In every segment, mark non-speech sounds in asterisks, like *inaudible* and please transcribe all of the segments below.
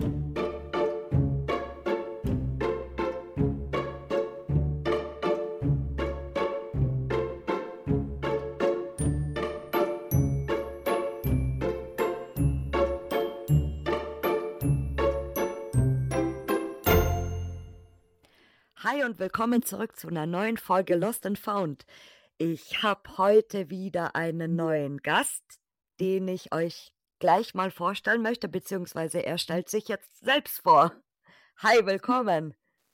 Hi und willkommen zurück zu einer neuen Folge Lost and Found. Ich habe heute wieder einen neuen Gast, den ich euch gleich mal vorstellen möchte, beziehungsweise er stellt sich jetzt selbst vor. Hi, willkommen.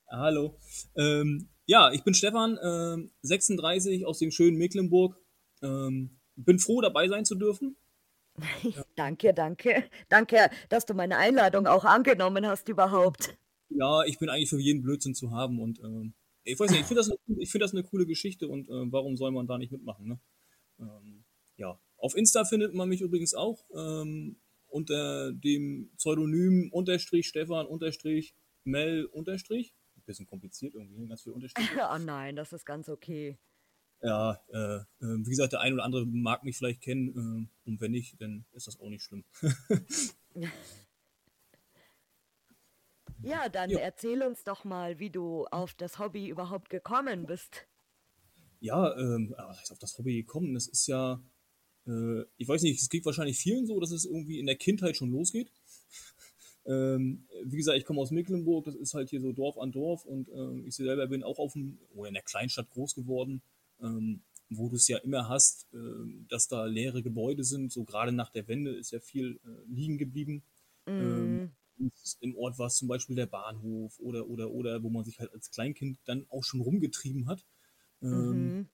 Hallo. Ähm, ja, ich bin Stefan, äh, 36 aus dem schönen Mecklenburg. Ähm, bin froh, dabei sein zu dürfen. *laughs* danke, danke. Danke, dass du meine Einladung auch angenommen hast überhaupt ja, ich bin eigentlich für jeden Blödsinn zu haben und ähm, ich weiß nicht, ich finde das, eine, find das eine coole Geschichte und äh, warum soll man da nicht mitmachen? Ne? Ähm, ja, auf Insta findet man mich übrigens auch ähm, unter dem Pseudonym unterstrich Stefan unterstrich Mel unterstrich. Ein bisschen kompliziert irgendwie, ne? ganz viel Unterstrich. oh *laughs* nein, das ist ganz okay. Ja, äh, äh, wie gesagt, der ein oder andere mag mich vielleicht kennen äh, und wenn nicht, dann ist das auch nicht schlimm. *laughs* Ja, dann ja. erzähl uns doch mal, wie du auf das Hobby überhaupt gekommen bist. Ja, ähm, auf das Hobby gekommen, das ist ja, äh, ich weiß nicht, es geht wahrscheinlich vielen so, dass es irgendwie in der Kindheit schon losgeht. ähm, wie gesagt, ich komme aus Mecklenburg, das ist halt hier so Dorf an Dorf und äh, ich selber bin auch auf dem, oder in der Kleinstadt groß geworden, ähm, wo du es ja immer hast, äh, dass da leere Gebäude sind. So gerade nach der Wende ist ja viel äh, liegen geblieben. Mm im Ort war es zum Beispiel der Bahnhof oder, oder, oder, wo man sich halt als Kleinkind dann auch schon rumgetrieben hat. Ähm, mhm.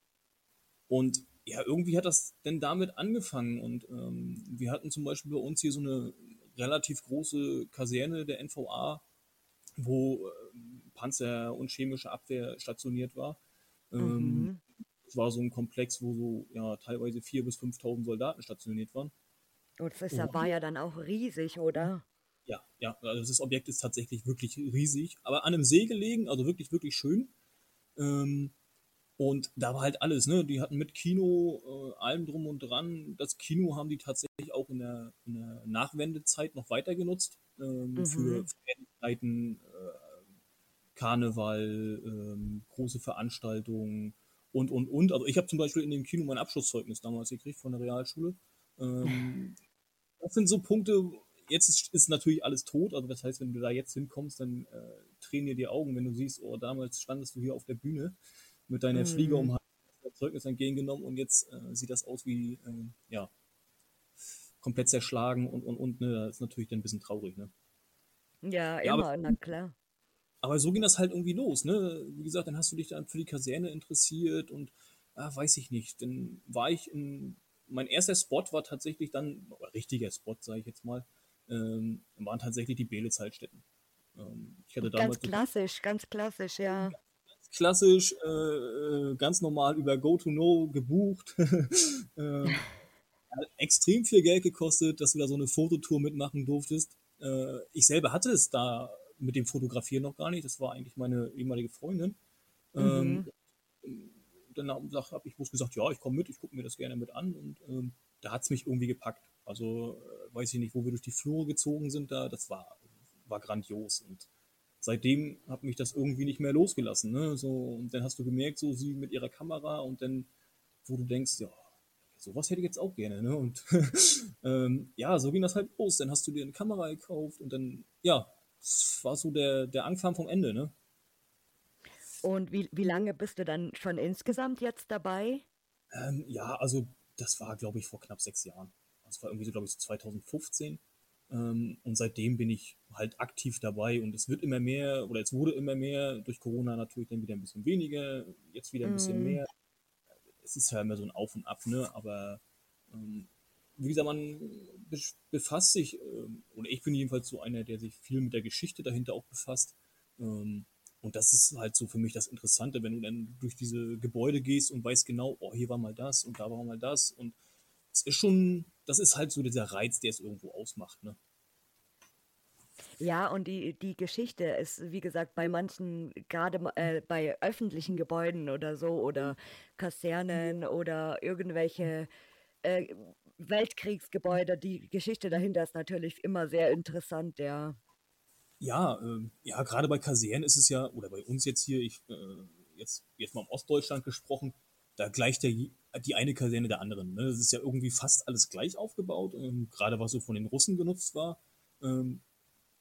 Und ja, irgendwie hat das denn damit angefangen. Und ähm, wir hatten zum Beispiel bei uns hier so eine relativ große Kaserne der NVA, wo äh, Panzer und chemische Abwehr stationiert war. Ähm, mhm. Es war so ein Komplex, wo so ja teilweise 4.000 bis 5.000 Soldaten stationiert waren. Und das ja, war ja dann auch riesig, oder? Ja, ja, also das Objekt ist tatsächlich wirklich riesig, aber an einem See gelegen, also wirklich, wirklich schön. Ähm, und da war halt alles, ne? Die hatten mit Kino, äh, allem drum und dran. Das Kino haben die tatsächlich auch in der, in der Nachwendezeit noch weiter genutzt. Ähm, mhm. Für Fertigkeiten, äh, Karneval, ähm, große Veranstaltungen und, und, und. Also ich habe zum Beispiel in dem Kino mein Abschlusszeugnis damals gekriegt von der Realschule. Ähm, *laughs* das sind so Punkte, jetzt ist, ist, natürlich alles tot, also das heißt, wenn du da jetzt hinkommst, dann äh, tränen dir die Augen, wenn du siehst, oh, damals standest du hier auf der Bühne mit deiner mhm. Fliege um Zeugnis entgegengenommen und jetzt äh, sieht das aus wie, äh, ja, komplett zerschlagen und, und, und, ne, das ist natürlich dann ein bisschen traurig, ne? Ja, ja immer, aber, na klar. Aber so ging das halt irgendwie los, ne? Wie gesagt, dann hast du dich dann für die Kaserne interessiert und, ah, weiß ich nicht, dann war ich in, mein erster Spot war tatsächlich dann, richtiger Spot, sage ich jetzt mal, ähm, waren tatsächlich die Beelitz-Heilstätten. Ähm, ich hatte damals ganz klassisch, ganz klassisch, ja. Klassisch, äh, äh ganz normal über Go-to-No gebucht. *laughs* äh, extrem viel Geld gekostet, dass du da so eine Fototour mitmachen durftest. Äh, ich selber hatte es da mit dem Fotografieren noch gar nicht. Das war eigentlich meine ehemalige Freundin. Mhm. Ähm, dann habe ich bloß gesagt, ja, ich komme mit, ich gucke mir das gerne mit an und ähm, da hat es mich irgendwie gepackt. Also äh, weiß ich nicht, wo wir durch die Flure gezogen sind da, das war, war grandios. Und seitdem hat mich das irgendwie nicht mehr losgelassen. Ne? So, und dann hast du gemerkt, so sie mit ihrer Kamera und dann, wo du denkst, ja, sowas hätte ich jetzt auch gerne. Ne? Und *laughs* ähm, ja, so ging das halt los. Dann hast du dir eine Kamera gekauft und dann, ja, das war so der, der Anfang vom Ende. Ne? Und wie, wie lange bist du dann schon insgesamt jetzt dabei? Ähm, ja, also das war, glaube ich, vor knapp sechs Jahren. Das war irgendwie so, glaube ich, so 2015. Ähm, und seitdem bin ich halt aktiv dabei und es wird immer mehr oder es wurde immer mehr, durch Corona natürlich dann wieder ein bisschen weniger, jetzt wieder ein bisschen mm. mehr. Es ist ja immer so ein Auf und Ab, ne? Aber ähm, wie gesagt, man befasst sich, ähm, oder ich bin jedenfalls so einer, der sich viel mit der Geschichte dahinter auch befasst. Ähm, und das ist halt so für mich das Interessante, wenn du dann durch diese Gebäude gehst und weißt genau, oh, hier war mal das und da war mal das. Und es ist schon das ist halt so dieser Reiz, der es irgendwo ausmacht, ne? Ja, und die, die Geschichte ist, wie gesagt, bei manchen, gerade äh, bei öffentlichen Gebäuden oder so oder Kasernen oder irgendwelche äh, Weltkriegsgebäude, die Geschichte dahinter ist natürlich immer sehr interessant, ja. Ja, ähm, ja, gerade bei Kasernen ist es ja, oder bei uns jetzt hier, ich, äh, jetzt, jetzt mal im Ostdeutschland gesprochen, da gleicht ja die eine Kaserne der anderen. Ne? Das ist ja irgendwie fast alles gleich aufgebaut, ähm, gerade was so von den Russen genutzt war. Ähm,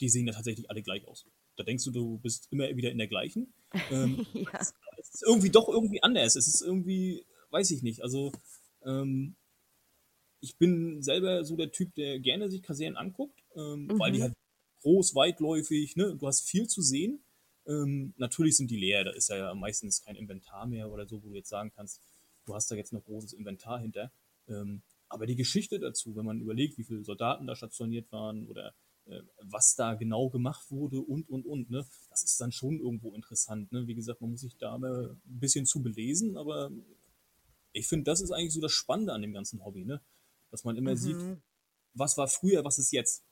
die sehen ja tatsächlich alle gleich aus. Da denkst du, du bist immer wieder in der gleichen. Ähm, *laughs* ja. Es ist irgendwie doch irgendwie anders. Es ist irgendwie, weiß ich nicht. Also, ähm, ich bin selber so der Typ, der gerne sich Kasernen anguckt, ähm, mhm. weil die mhm. halt groß, weitläufig, ne? du hast viel zu sehen. Ähm, natürlich sind die leer, da ist ja meistens kein Inventar mehr oder so, wo du jetzt sagen kannst, du hast da jetzt noch großes Inventar hinter. Ähm, aber die Geschichte dazu, wenn man überlegt, wie viele Soldaten da stationiert waren oder äh, was da genau gemacht wurde und, und, und, ne, das ist dann schon irgendwo interessant. Ne? Wie gesagt, man muss sich da ein bisschen zu belesen, aber ich finde, das ist eigentlich so das Spannende an dem ganzen Hobby, ne? dass man immer mhm. sieht, was war früher, was ist jetzt.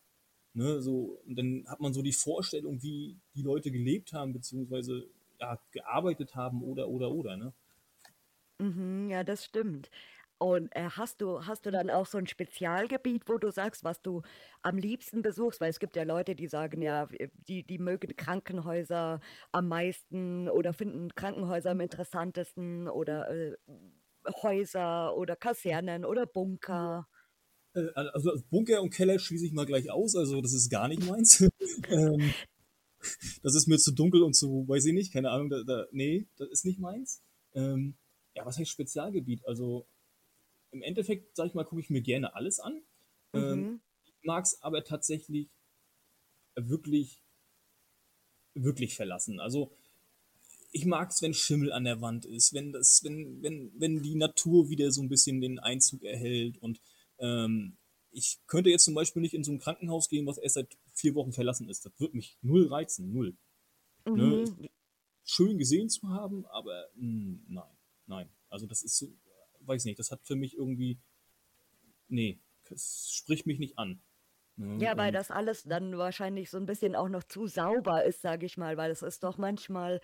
Ne, so, und dann hat man so die Vorstellung, wie die Leute gelebt haben, beziehungsweise ja, gearbeitet haben oder, oder, oder. Ne? Mhm, ja, das stimmt. Und äh, hast du, hast du dann auch so ein Spezialgebiet, wo du sagst, was du am liebsten besuchst? Weil es gibt ja Leute, die sagen, ja, die, die mögen Krankenhäuser am meisten oder finden Krankenhäuser am interessantesten oder äh, Häuser oder Kasernen oder Bunker. Äh, also Bunker und Keller schließe ich mal gleich aus, also das ist gar nicht *laughs* meins. *laughs* ähm, das ist mir zu dunkel und zu, weiß ich nicht, keine Ahnung, da, da, nee, das ist nicht meins. Ähm, ja, was heißt Spezialgebiet? Also im Endeffekt, sag ich mal, gucke ich mir gerne alles an. Ähm, mhm. ich mag es aber tatsächlich wirklich, wirklich verlassen. Also ich mag es, wenn Schimmel an der Wand ist, wenn das, wenn, wenn, wenn die Natur wieder so ein bisschen den Einzug erhält und ähm, ich könnte jetzt zum Beispiel nicht in so ein Krankenhaus gehen, was erst seit vier Wochen verlassen ist. Das würde mich null reizen, null. Ne? Mhm. Ne? Schön gesehen zu haben, aber mh, hm, nein, nein. Also das ist so, weiß nicht, das hat für mich irgendwie, nee, das spricht mich nicht an. Ne? Ja, weil das alles dann wahrscheinlich so ein bisschen auch noch zu sauber ist, sage ich mal, weil es ist doch manchmal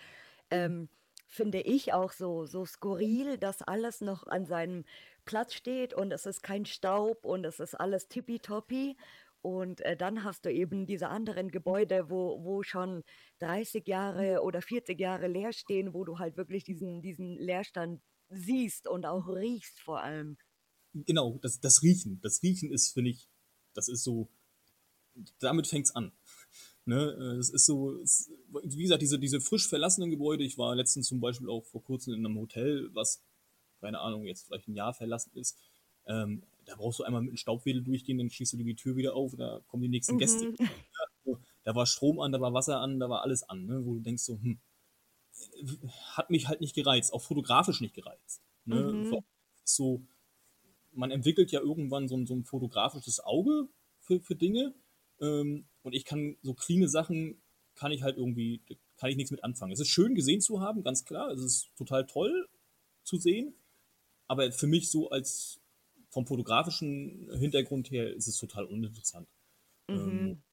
ähm, finde ich auch so, so skurril, dass alles noch an seinem Platz steht und es ist kein Staub und es ist alles tippitoppi. Und äh, dann hast du eben diese anderen Gebäude, wo, wo schon 30 Jahre oder 40 Jahre leer stehen, wo du halt wirklich diesen, diesen Leerstand siehst und auch riechst vor allem. Genau, das, das Riechen. Das Riechen ist, finde ich, das ist so, damit fängt es an. *laughs* Ne? Es ist so, es, wie gesagt, diese, diese frisch verlassenen Gebäude. Ich war letztens zum Beispiel auch vor kurzem in einem Hotel, was, keine Ahnung, jetzt vielleicht ein Jahr verlassen ist. Ähm, da brauchst du einmal mit einem Staubwedel durchgehen, dann schließt du die Tür wieder auf, da kommen die nächsten mhm. Gäste. Ja, da war Strom an, da war Wasser an, da war alles an, ne? wo du denkst so, hm, hat mich halt nicht gereizt, auch fotografisch nicht gereizt. Ne? Mhm. So, man entwickelt ja irgendwann so ein, so ein fotografisches Auge für, für Dinge ähm, und ich kann so cleane Sachen, kann ich halt irgendwie, kann ich nichts mit anfangen. Es ist schön gesehen zu haben, ganz klar. Es ist total toll zu sehen. Aber für mich so als vom fotografischen Hintergrund her ist es total uninteressant. Mhm. Ähm,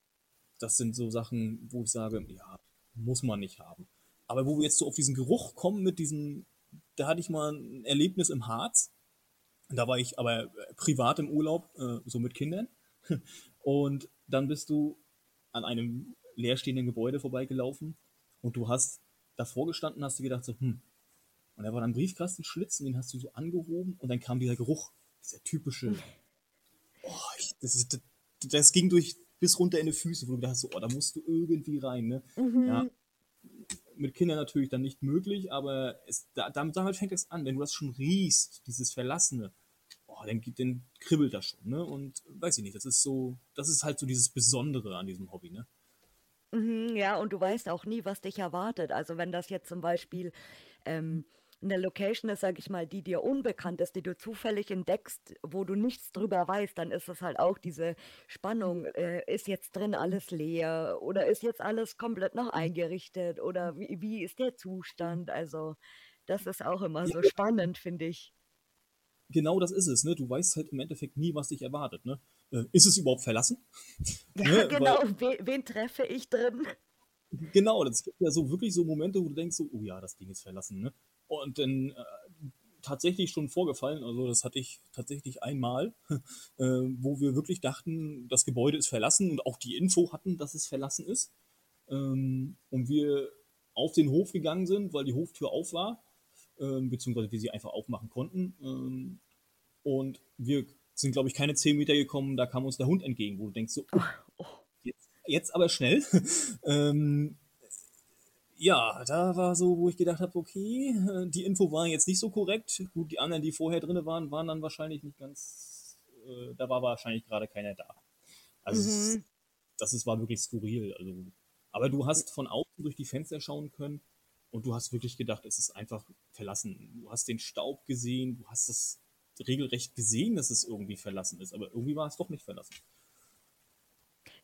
das sind so Sachen, wo ich sage, ja, muss man nicht haben. Aber wo wir jetzt so auf diesen Geruch kommen mit diesem, da hatte ich mal ein Erlebnis im Harz. Da war ich aber privat im Urlaub, äh, so mit Kindern. *laughs* Und dann bist du an einem leerstehenden Gebäude vorbeigelaufen und du hast davor gestanden, hast du gedacht so, hm. Und da war dann ein Briefkastenschlitz und den hast du so angehoben und dann kam dieser Geruch, dieser typische, oh, ich, das, ist, das, das, ging durch bis runter in die Füße, wo du gedacht hast, so, oh, da musst du irgendwie rein, ne? Mhm. Ja, mit Kindern natürlich dann nicht möglich, aber es, da, damit, damit fängt es an, wenn du das schon riechst, dieses Verlassene, oh, dann, dann kribbelt das schon, ne? Und weiß ich nicht, das ist so, das ist halt so dieses Besondere an diesem Hobby, ne? Mhm, ja, und du weißt auch nie, was dich erwartet. Also wenn das jetzt zum Beispiel ähm, eine Location ist, sag ich mal, die dir unbekannt ist, die du zufällig entdeckst, wo du nichts drüber weißt, dann ist es halt auch diese Spannung, äh, ist jetzt drin alles leer oder ist jetzt alles komplett noch eingerichtet oder wie, wie ist der Zustand? Also das ist auch immer so spannend, finde ich genau das ist es, ne? Du weißt halt im Endeffekt nie, was dich erwartet, ne? Äh, ist es überhaupt verlassen? *laughs* Ja, ne? genau. Weil, wen, treffe ich drin? Genau, das gibt ja so wirklich so Momente, wo du denkst so, oh ja, das Ding ist verlassen, ne? Und dann äh, tatsächlich schon vorgefallen, also das hatte ich tatsächlich einmal, *laughs* äh, wo wir wirklich dachten, das Gebäude ist verlassen und auch die Info hatten, dass es verlassen ist. ähm, und wir auf den Hof gegangen sind, weil die Hoftür auf war, ähm, beziehungsweise wir sie einfach aufmachen konnten. Ähm, und wir sind, glaube ich, keine zehn Meter gekommen, da kam uns der Hund entgegen, wo du denkst so, oh, jetzt, jetzt aber schnell. *laughs* ähm, ja, da war so, wo ich gedacht habe, okay, die Info war jetzt nicht so korrekt. Gut, die anderen, die vorher drin waren, waren dann wahrscheinlich nicht ganz, äh, da war wahrscheinlich gerade keiner da. Also mhm. das ist, war wirklich skurril. Also, aber du hast von außen durch die Fenster schauen können und du hast wirklich gedacht, es ist einfach verlassen. Du hast den Staub gesehen, du hast es regelrecht gesehen, dass es irgendwie verlassen ist, aber irgendwie war es doch nicht verlassen.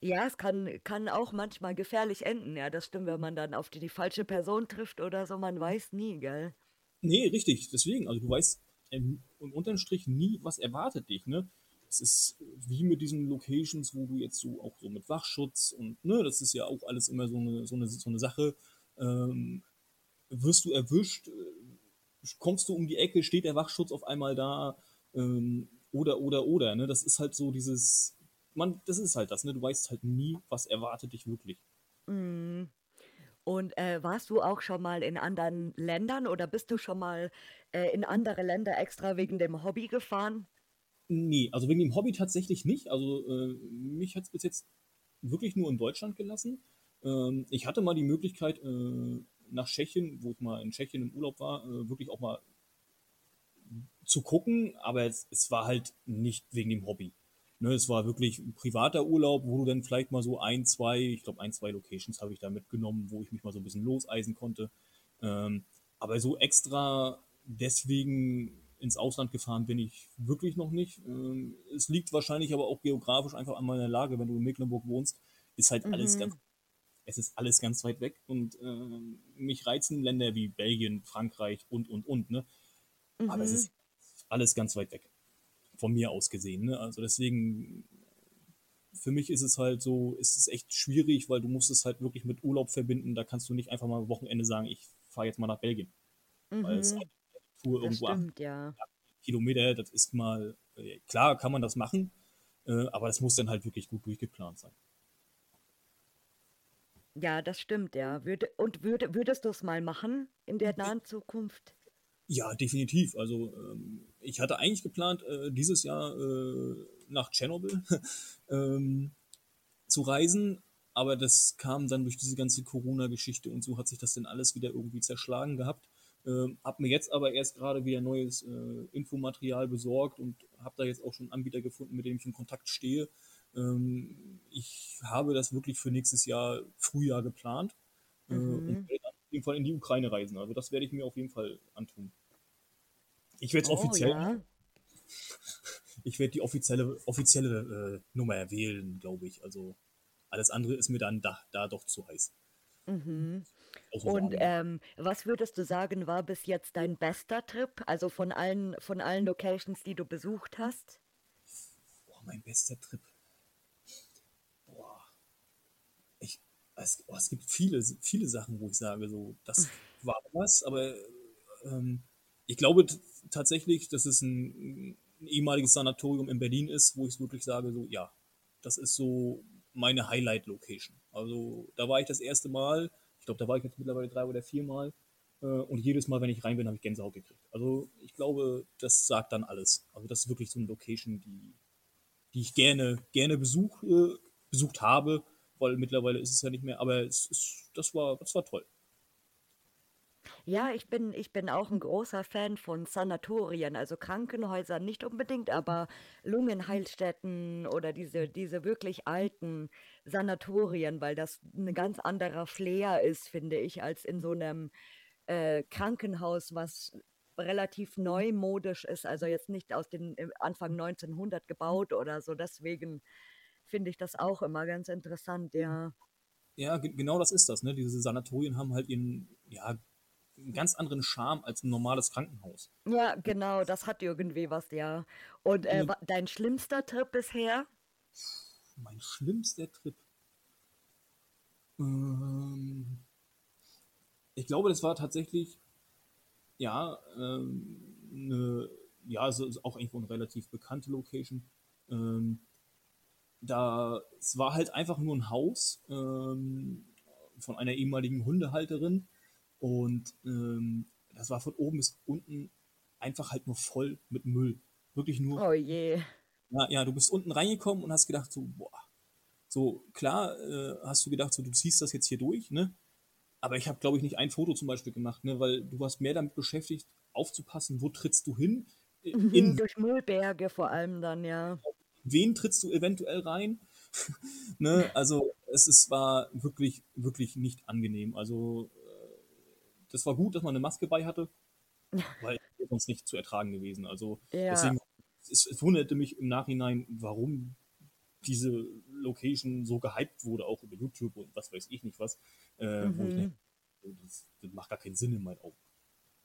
Ja, es kann, kann auch manchmal gefährlich enden, ja, das stimmt, wenn man dann auf die, falsche Person trifft oder so, man weiß nie, gell? Nee, richtig, deswegen, also du weißt im, im unteren Strich nie, was erwartet dich, ne? Es ist wie mit diesen Locations, wo du jetzt so auch so mit Wachschutz und, ne, das ist ja auch alles immer so eine, so eine, so eine Sache, ähm, wirst du erwischt, äh, kommst du um die Ecke, steht der Wachschutz auf einmal da, ähm, oder, oder, oder, ne? Das ist halt so dieses, man, das ist halt das, ne? Du weißt halt nie, was erwartet dich wirklich. Mhm. Und äh, warst du auch schon mal in anderen Ländern oder bist du schon mal äh, in andere Länder extra wegen dem Hobby gefahren? Nee, also wegen dem Hobby tatsächlich nicht. Also äh, mich hat es bis jetzt wirklich nur in Deutschland gelassen. Ähm, ich hatte mal die Möglichkeit, äh, nach Tschechien, wo ich mal in Tschechien im Urlaub war, äh, wirklich auch mal zu gucken, aber es, es war halt nicht wegen dem Hobby. Ne, es war wirklich ein privater Urlaub, wo du dann vielleicht mal so ein, zwei, ich glaube ein, zwei Locations habe ich da mitgenommen, wo ich mich mal so ein bisschen loseisen konnte. Ähm, aber so extra deswegen ins Ausland gefahren bin ich wirklich noch nicht. Ähm, es liegt wahrscheinlich aber auch geografisch einfach an meiner Lage, wenn du in Mecklenburg wohnst, ist halt mhm. alles ganz, es ist alles ganz weit weg und äh, mich reizen Länder wie Belgien, Frankreich und, und, und, ne? Mhm. Aber es ist alles ganz weit weg von mir aus gesehen. Ne? Also deswegen, für mich ist es halt so, ist es echt schwierig, weil du musst es halt wirklich mit Urlaub verbinden. Da kannst du nicht einfach mal am Wochenende sagen, ich fahre jetzt mal nach Belgien. Mhm. Weil es mhm. eine Tour das irgendwo stimmt, ja. Kilometer, das ist mal, äh, klar kann man das machen, äh, aber das muss dann halt wirklich gut durchgeplant sein. Ja, das stimmt, ja. Würde, und würde, würdest du es mal machen in der nahen Zukunft? Ja, definitiv. Also ähm, ich hatte eigentlich geplant, äh, dieses Jahr äh, nach Tschernobyl *laughs* ähm, zu reisen, aber das kam dann durch diese ganze Corona-Geschichte und so hat sich das dann alles wieder irgendwie zerschlagen gehabt. Ähm, hab mir jetzt aber erst gerade wieder neues äh, Infomaterial besorgt und habe da jetzt auch schon einen Anbieter gefunden, mit dem ich in Kontakt stehe. Ähm, ich habe das wirklich für nächstes Jahr Frühjahr geplant äh, mhm. und werde dann auf jeden Fall in die Ukraine reisen. Also das werde ich mir auf jeden Fall antun. Ich werde oh, offiziell. Ja. Ich werde die offizielle, offizielle äh, Nummer wählen, glaube ich. Also alles andere ist mir dann da, da doch zu heiß. Mhm. Und ähm, was würdest du sagen, war bis jetzt dein bester Trip? Also von allen, von allen Locations, die du besucht hast? Boah, mein bester Trip. Boah. Ich, es, oh, es gibt viele, viele Sachen, wo ich sage, so, das *laughs* war was, aber ähm, ich glaube tatsächlich, dass es ein, ein ehemaliges Sanatorium in Berlin ist, wo ich wirklich sage, so, ja, das ist so meine Highlight-Location. Also da war ich das erste Mal, ich glaube, da war ich jetzt mittlerweile drei oder vier Mal äh, und jedes Mal, wenn ich rein bin, habe ich Gänsehaut gekriegt. Also ich glaube, das sagt dann alles. Also das ist wirklich so eine Location, die, die ich gerne, gerne besuch, äh, besucht habe, weil mittlerweile ist es ja nicht mehr, aber es ist, das, war, das war toll. Ja, ich bin ich bin auch ein großer Fan von Sanatorien, also Krankenhäusern nicht unbedingt, aber Lungenheilstätten oder diese diese wirklich alten Sanatorien, weil das ein ganz anderer Flair ist, finde ich, als in so einem äh, Krankenhaus, was relativ neumodisch ist, also jetzt nicht aus den äh, Anfang 1900 gebaut oder so. Deswegen finde ich das auch immer ganz interessant, ja. Ja, genau das ist das, ne? Diese Sanatorien haben halt ihren, ja, einen ganz anderen Charme als ein normales Krankenhaus. Ja, genau, das hat irgendwie was, ja. Und äh, dein schlimmster Trip bisher? Mein schlimmster Trip. Ähm, ich glaube, das war tatsächlich, ja, ähm, eine, ja, also auch irgendwo eine relativ bekannte Location. Ähm, da, es war halt einfach nur ein Haus, ähm, von einer ehemaligen Hundehalterin. Und ähm, das war von oben bis unten einfach halt nur voll mit Müll. Wirklich nur. Oh je. Ja, ja, du bist unten reingekommen und hast gedacht, so, boah. So, klar, äh, hast du gedacht, so, du ziehst das jetzt hier durch, ne? Aber ich habe, glaube ich, nicht ein Foto zum Beispiel gemacht, ne? Weil du warst mehr damit beschäftigt, aufzupassen, wo trittst du hin? Mhm, in durch Müllberge vor allem dann, ja. Wen trittst du eventuell rein? *laughs* ne? Also, es ist, war wirklich, wirklich nicht angenehm. Also, äh, das war gut, dass man eine Maske bei hatte, *laughs* weil sonst nicht zu ertragen gewesen. Also, ja. deswegen es, es wunderte mich im Nachhinein, warum diese Location so gehypt wurde, auch über YouTube und was weiß ich nicht was, äh, mhm. wo ich nicht, das, das, macht gar keinen Sinn in meinen Augen.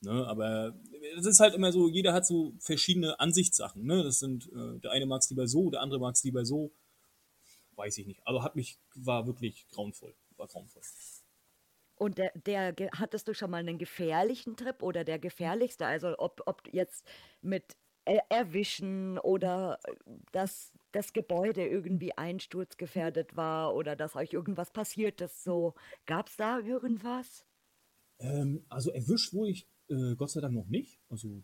Ne, aber es ist halt immer so, jeder hat so verschiedene Ansichtssachen. Ne? Das sind, äh, der eine mag es lieber so, der andere mag es lieber so. Weiß ich nicht. Also hat mich, war wirklich grauenvoll. War grauenvoll. Und der, der, hattest du schon mal einen gefährlichen Trip oder der gefährlichste? Also ob, ob jetzt mit erwischen oder äh, dass das Gebäude irgendwie einsturzgefährdet war oder dass euch irgendwas passiert ist. So, gab es da irgendwas? Ähm, also erwischt wurde ich äh, Gott sei Dank noch nicht. Also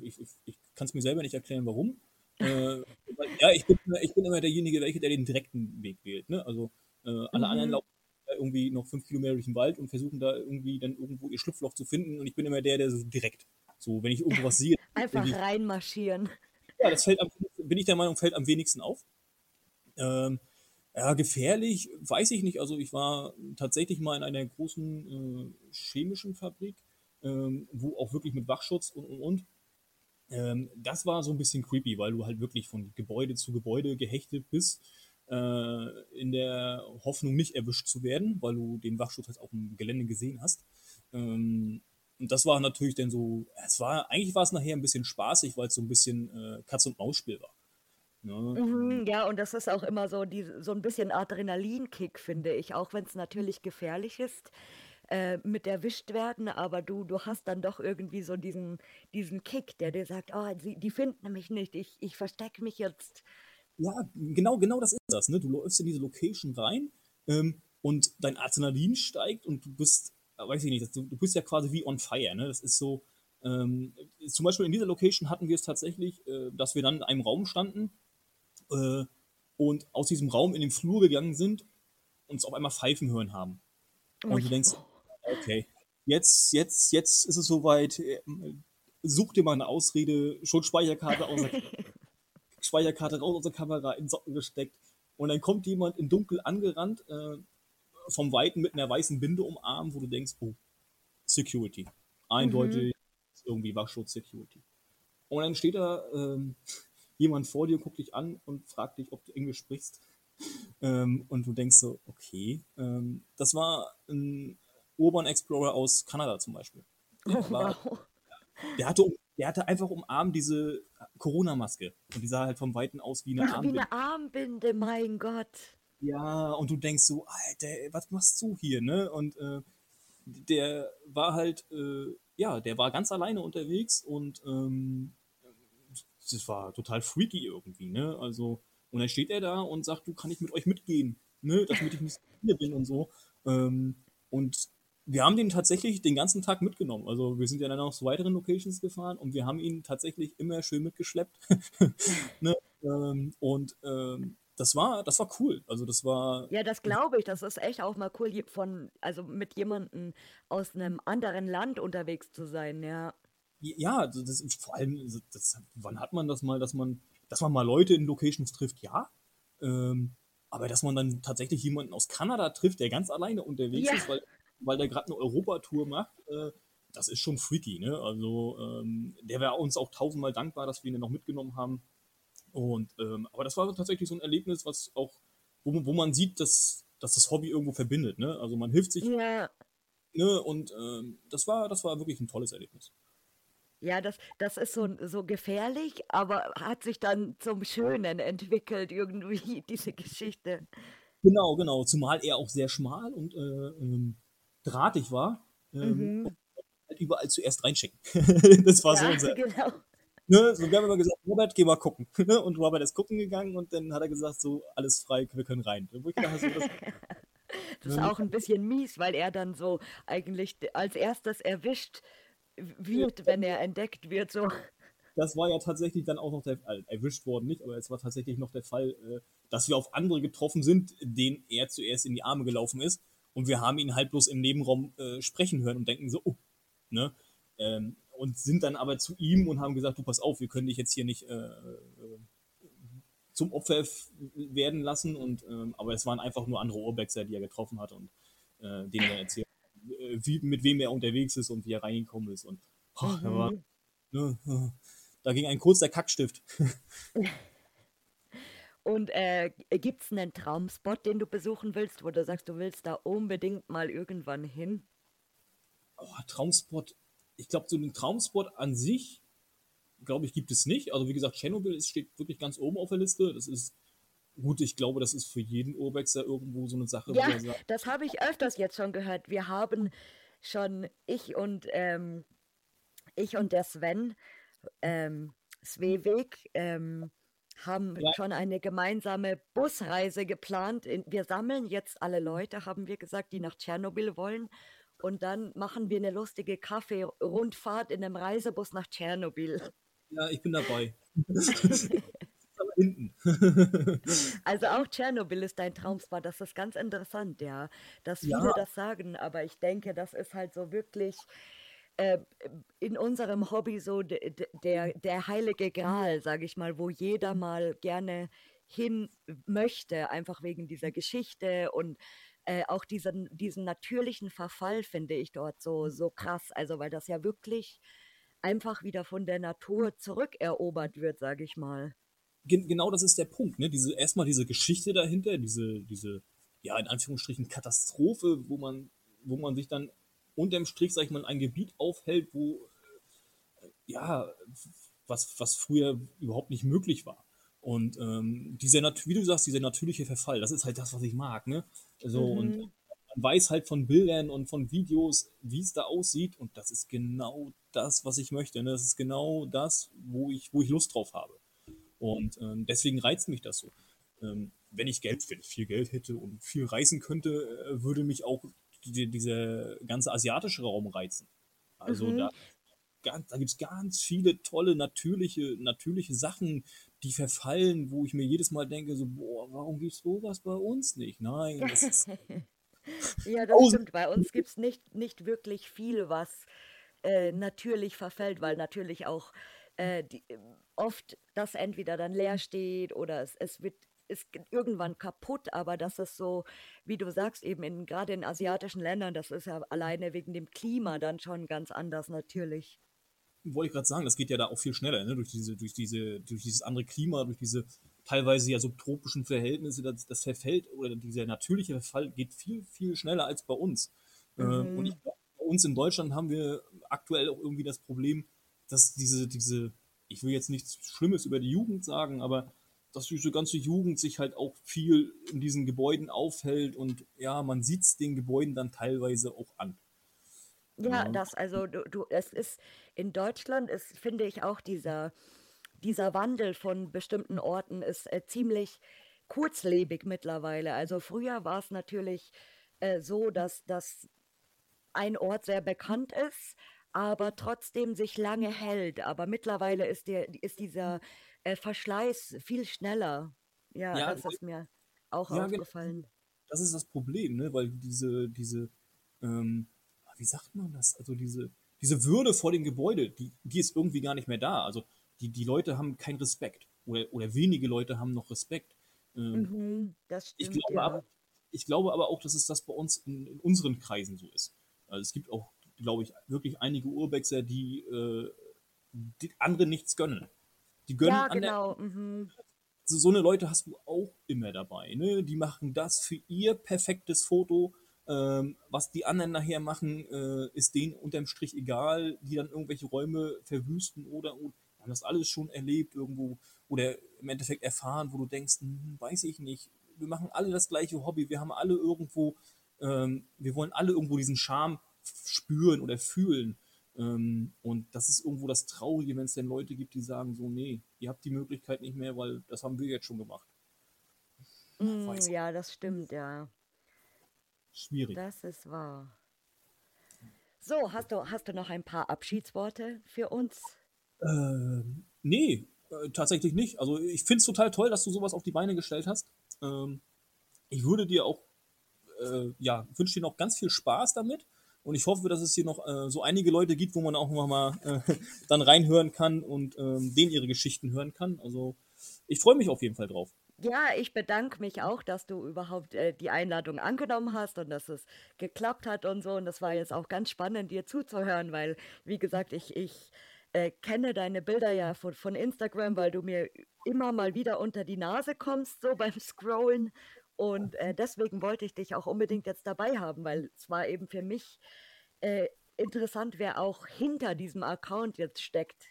ich, ich, ich kann es mir selber nicht erklären, warum. äh, *laughs* ja, ich bin, ich bin immer derjenige, welcher der den direkten Weg wählt. Ne? Also äh, alle mhm. anderen laufen irgendwie noch fünf Kilometer durch den Wald und versuchen da irgendwie dann irgendwo ihr Schlupfloch zu finden und ich bin immer der, der so direkt so, wenn ich irgendwas sehe. *laughs* Einfach ich, reinmarschieren. Ja, das fällt am, bin ich der Meinung, fällt am wenigsten auf. Ähm, ja, gefährlich, weiß ich nicht. Also ich war tatsächlich mal in einer großen äh, chemischen Fabrik, ähm, wo auch wirklich mit Wachschutz und und und. Ähm, das war so ein bisschen creepy, weil du halt wirklich von Gebäude zu Gebäude gehechtet bist, in der Hoffnung nicht erwischt zu werden, weil du den Wachschutz halt auch im Gelände gesehen hast. Ähm, und das war natürlich dann so, es war, eigentlich war es nachher ein bisschen spaßig, weil es so ein bisschen äh, Katz-und-Maus-Spiel war. Ne? Mhm, ja, und das ist auch immer so, die, so ein bisschen Adrenalinkick, finde ich, auch wenn es natürlich gefährlich ist äh, mit erwischt werden, aber du, du hast dann doch irgendwie so diesen, diesen Kick, der dir sagt, oh, sie, die finden mich nicht, ich, ich verstecke mich jetzt. Ja, genau, genau das ist das. Ne? Du läufst in diese Location rein ähm, und dein Adrenalin steigt und du bist weiß ich nicht, du, du bist ja quasi wie on fire, ne? Das ist so, ähm, zum Beispiel in dieser Location hatten wir es tatsächlich, äh, dass wir dann in einem Raum standen äh, und aus diesem Raum in den Flur gegangen sind und uns auf einmal Pfeifen hören haben. Und oh, du denkst, okay, jetzt, jetzt, jetzt ist es soweit, äh, such dir mal eine Ausrede, schon Speicherkarte aus Speicherkarte raus aus der Kamera, in Socken gesteckt. Und dann kommt jemand in Dunkel angerannt, äh, vom Weiten mit einer weißen Binde umarmen, wo du denkst, oh, Security. Eindeutig mhm. irgendwie Wachschutz Security. Und dann steht da ähm, *laughs* jemand vor dir, guckt dich an und fragt dich, ob du Englisch sprichst. *laughs* Ähm, und du denkst so, okay. Ähm, das war ein Urban Explorer aus Kanada zum Beispiel. Der, oh, *laughs* war, wow. der, hatte, der hatte einfach umarmt diese Corona-Maske. Und die sah halt vom Weiten aus wie eine Armbinde. Wie eine Armbinde, mein Gott. Ja, und du denkst so, Alter, was machst du hier, ne? Und äh, der war halt, äh, ja, der war ganz alleine unterwegs und ähm, das war total freaky irgendwie, ne? Also, und dann steht er da und sagt, du kann ich mit euch mitgehen, ne? Damit ich nicht hier bin und so. Ähm, und wir haben den tatsächlich den ganzen Tag mitgenommen. Also wir sind ja dann auch zu weiteren Locations gefahren und wir haben ihn tatsächlich immer schön mitgeschleppt. *laughs* ne? ähm, und ähm, das war, das war cool. Also das war. Ja, das glaube ich. Das ist echt auch mal cool, von, also mit jemandem aus einem anderen Land unterwegs zu sein, ja. Ja, das ist vor allem, das, wann hat man das mal, dass man, dass man mal Leute in Locations trifft, ja. Ähm, aber dass man dann tatsächlich jemanden aus Kanada trifft, der ganz alleine unterwegs ja. ist, weil, weil der gerade eine Europatour macht, äh, das ist schon freaky, ne? Also ähm, der wäre uns auch tausendmal dankbar, dass wir ihn noch mitgenommen haben. Und, ähm, aber das war tatsächlich so ein Erlebnis, was auch, wo, wo man sieht, dass, dass das Hobby irgendwo verbindet. Ne? Also man hilft sich. Ja. Ne? Und ähm, das, war, das war wirklich ein tolles Erlebnis. Ja, das, das ist so, so gefährlich, aber hat sich dann zum Schönen entwickelt, irgendwie, *laughs* diese Geschichte. Genau, genau. Zumal er auch sehr schmal und äh, ähm, drahtig war. Ähm, mhm. halt überall zuerst reinschicken. *laughs* das war ja, so unser. *laughs* Genau. Ne? So, wir haben immer gesagt, Robert, geh mal gucken. Ne? *laughs* Und Robert ist gucken gegangen und dann hat er gesagt, so, alles frei, wir können rein. Wo ich dachte, so, das Das ist auch ein bisschen mies, weil er dann so eigentlich als erstes erwischt wird, wenn er entdeckt wird. So. Das war ja tatsächlich dann auch noch der äh, erwischt worden nicht, aber es war tatsächlich noch der Fall, äh, dass wir auf andere getroffen sind, denen er zuerst in die Arme gelaufen ist und wir haben ihn halt bloß im Nebenraum äh, sprechen hören und denken so, oh, ne? Ähm, und sind dann aber zu ihm und haben gesagt, du pass auf, wir können dich jetzt hier nicht äh, äh zum Opfer werden lassen. Und, ähm, aber es waren einfach nur andere Urbexer, die er getroffen hat und äh, denen er erzählt, äh, wie, mit wem er unterwegs ist und wie er reingekommen ist. Und oh, mhm. da, war, ne, *laughs* da ging ein kurzer Kackstift. *laughs* Und äh, gibt es einen Traumspot, den du besuchen willst, wo du sagst, du willst da unbedingt mal irgendwann hin? Oh, Traumspot. Ich glaube, so einen Traumspot an sich, glaube ich, gibt es nicht. Also wie gesagt, Tschernobyl steht wirklich ganz oben auf der Liste. Das ist gut, ich glaube, das ist für jeden Urbexer irgendwo so eine Sache. Ja, das habe ich öfters jetzt schon gehört. Wir haben schon, ich und, ähm, ich und der Sven, ähm, Sveweg, ähm, haben ja. schon eine gemeinsame Busreise geplant. Wir sammeln jetzt alle Leute, haben wir gesagt, die nach Tschernobyl wollen. Und dann machen wir eine lustige Kaffee-Rundfahrt in einem Reisebus nach Tschernobyl. Ja, ich bin dabei. *laughs* also auch Tschernobyl ist dein Traumspot. Das ist ganz interessant, ja. Dass viele ja. das sagen, aber ich denke, das ist halt so wirklich äh, in unserem Hobby so de, de, der, der heilige Gral, sage ich mal, wo jeder mal gerne hin möchte, einfach wegen dieser Geschichte und äh, auch diesen, diesen natürlichen Verfall finde ich dort so, so krass. Also, weil das ja wirklich einfach wieder von der Natur zurückerobert wird, sage ich mal. genau das ist der Punkt, ne? Diese, erstmal diese Geschichte dahinter, diese, diese, ja, in Anführungsstrichen Katastrophe, wo man, wo man sich dann unterm Strich, sag ich mal, ein Gebiet aufhält, wo äh, ja, was, was früher überhaupt nicht möglich war. Und ähm, dieser, wie du sagst, dieser natürliche Verfall, das ist halt das, was ich mag, ne? So, mhm. und man weiß halt von Bildern und von Videos, wie es da aussieht, und das ist genau das, was ich möchte. Ne? Das ist genau das, wo ich, wo ich Lust drauf habe. Und ähm, deswegen reizt mich das so. Ähm, wenn ich Geld, wenn ich viel Geld hätte und viel reisen könnte, äh, würde mich auch die, dieser ganze asiatische Raum reizen. Also mhm. da, da gibt es ganz viele tolle, natürliche, natürliche Sachen, die verfallen, wo ich mir jedes Mal denke, so, boah, warum gibt es sowas bei uns nicht? Nein, das ist. *laughs* ja, das stimmt. Bei uns gibt es nicht, nicht wirklich viel, was äh, natürlich verfällt, weil natürlich auch äh, die, oft das entweder dann leer steht oder es, es wird ist irgendwann kaputt, aber das ist so, wie du sagst, eben in, gerade in asiatischen Ländern, das ist ja alleine wegen dem Klima dann schon ganz anders natürlich. Wollte ich gerade sagen, das geht ja da auch viel schneller, ne? durch, diese, durch, diese, durch dieses andere Klima, durch diese teilweise ja subtropischen Verhältnisse, das, das verfällt oder dieser natürliche Verfall geht viel, viel schneller als bei uns. Äh, mhm. Und ich, bei uns in Deutschland haben wir aktuell auch irgendwie das Problem, dass diese, diese, ich will jetzt nichts Schlimmes über die Jugend sagen, aber dass diese ganze Jugend sich halt auch viel in diesen Gebäuden aufhält und ja, man sieht es den Gebäuden dann teilweise auch an. Ja, ja. das, also du, du, es ist in Deutschland ist, finde ich, auch dieser, dieser Wandel von bestimmten Orten ist äh, ziemlich kurzlebig mittlerweile. Also früher war es natürlich äh, so, dass, dass ein Ort sehr bekannt ist, aber trotzdem sich lange hält. Aber mittlerweile ist, der, ist dieser äh, Verschleiß viel schneller. Ja, ja das ist mir auch ja, aufgefallen. Das ist das Problem, ne? weil diese, diese, ähm, wie sagt man das? Also diese, diese Würde vor dem Gebäude, die, die ist irgendwie gar nicht mehr da. Also die, die Leute haben keinen Respekt oder, oder wenige Leute haben noch Respekt. Ähm, mhm, das stimmt, ich, glaube ja. aber, ich glaube aber auch, dass es das bei uns in, in unseren Kreisen so ist. Also es gibt auch, glaube ich, wirklich einige Urbexer, die, äh, die andere nichts gönnen. Die gönnen ja, genau. Der, mhm. so, so eine Leute hast du auch immer dabei. Ne? Die machen das für ihr perfektes Foto. Ähm, was die anderen nachher machen, äh, ist denen unterm Strich egal, die dann irgendwelche Räume verwüsten oder, oder haben das alles schon erlebt irgendwo oder im Endeffekt erfahren, wo du denkst, hm, weiß ich nicht, wir machen alle das gleiche Hobby, wir haben alle irgendwo, ähm, wir wollen alle irgendwo diesen Charme spüren oder fühlen. Ähm, und das ist irgendwo das Traurige, wenn es denn Leute gibt, die sagen so, nee, ihr habt die Möglichkeit nicht mehr, weil das haben wir jetzt schon gemacht. Mm, ja, das stimmt, ja. schwierig. Das ist wahr. So, hast du, hast du noch ein paar Abschiedsworte für uns? Ähm, nee, äh, tatsächlich nicht. Also ich finde es total toll, dass du sowas auf die Beine gestellt hast. Ähm, ich würde dir auch, äh, ja, wünsche dir noch ganz viel Spaß damit. Und ich hoffe, dass es hier noch äh, so einige Leute gibt, wo man auch mal äh, *laughs* dann reinhören kann und ähm, denen ihre Geschichten hören kann. Also ich freue mich auf jeden Fall drauf. Ja, ich bedanke mich auch, dass du überhaupt äh, die Einladung angenommen hast und dass es geklappt hat und so. Und das war jetzt auch ganz spannend, dir zuzuhören, weil, wie gesagt, ich, ich äh, kenne deine Bilder ja von, von Instagram, weil du mir immer mal wieder unter die Nase kommst, so *laughs* beim Scrollen. Und äh, deswegen wollte ich dich auch unbedingt jetzt dabei haben, weil es war eben für mich äh, interessant, wer auch hinter diesem Account jetzt steckt.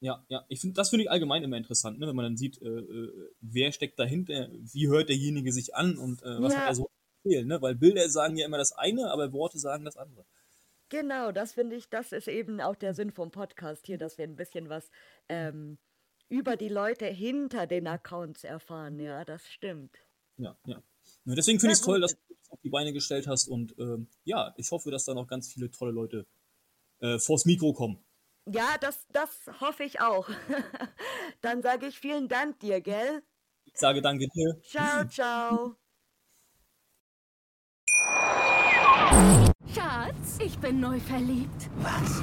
Ja, ja, ich finde, das finde ich allgemein immer interessant, ne? wenn man dann sieht, äh, äh, wer steckt dahinter, wie hört derjenige sich an und äh, was Ja. hat er so erzählt, ne? Weil Bilder sagen ja immer das eine, aber Worte sagen das andere. Genau, das finde ich, das ist eben auch der Sinn vom Podcast hier, dass wir ein bisschen was ähm, über die Leute hinter den Accounts erfahren. Ja, das stimmt. Ja, ja. deswegen finde ich es toll, dass du das auf die Beine gestellt hast und ähm, ja, ich hoffe, dass da noch ganz viele tolle Leute äh, vors Mikro kommen. Ja, das, das hoffe ich auch. *laughs* Dann sage ich vielen Dank dir, gell? Ich sage danke dir. Ciao, ciao. Schatz, ich bin neu verliebt. Was?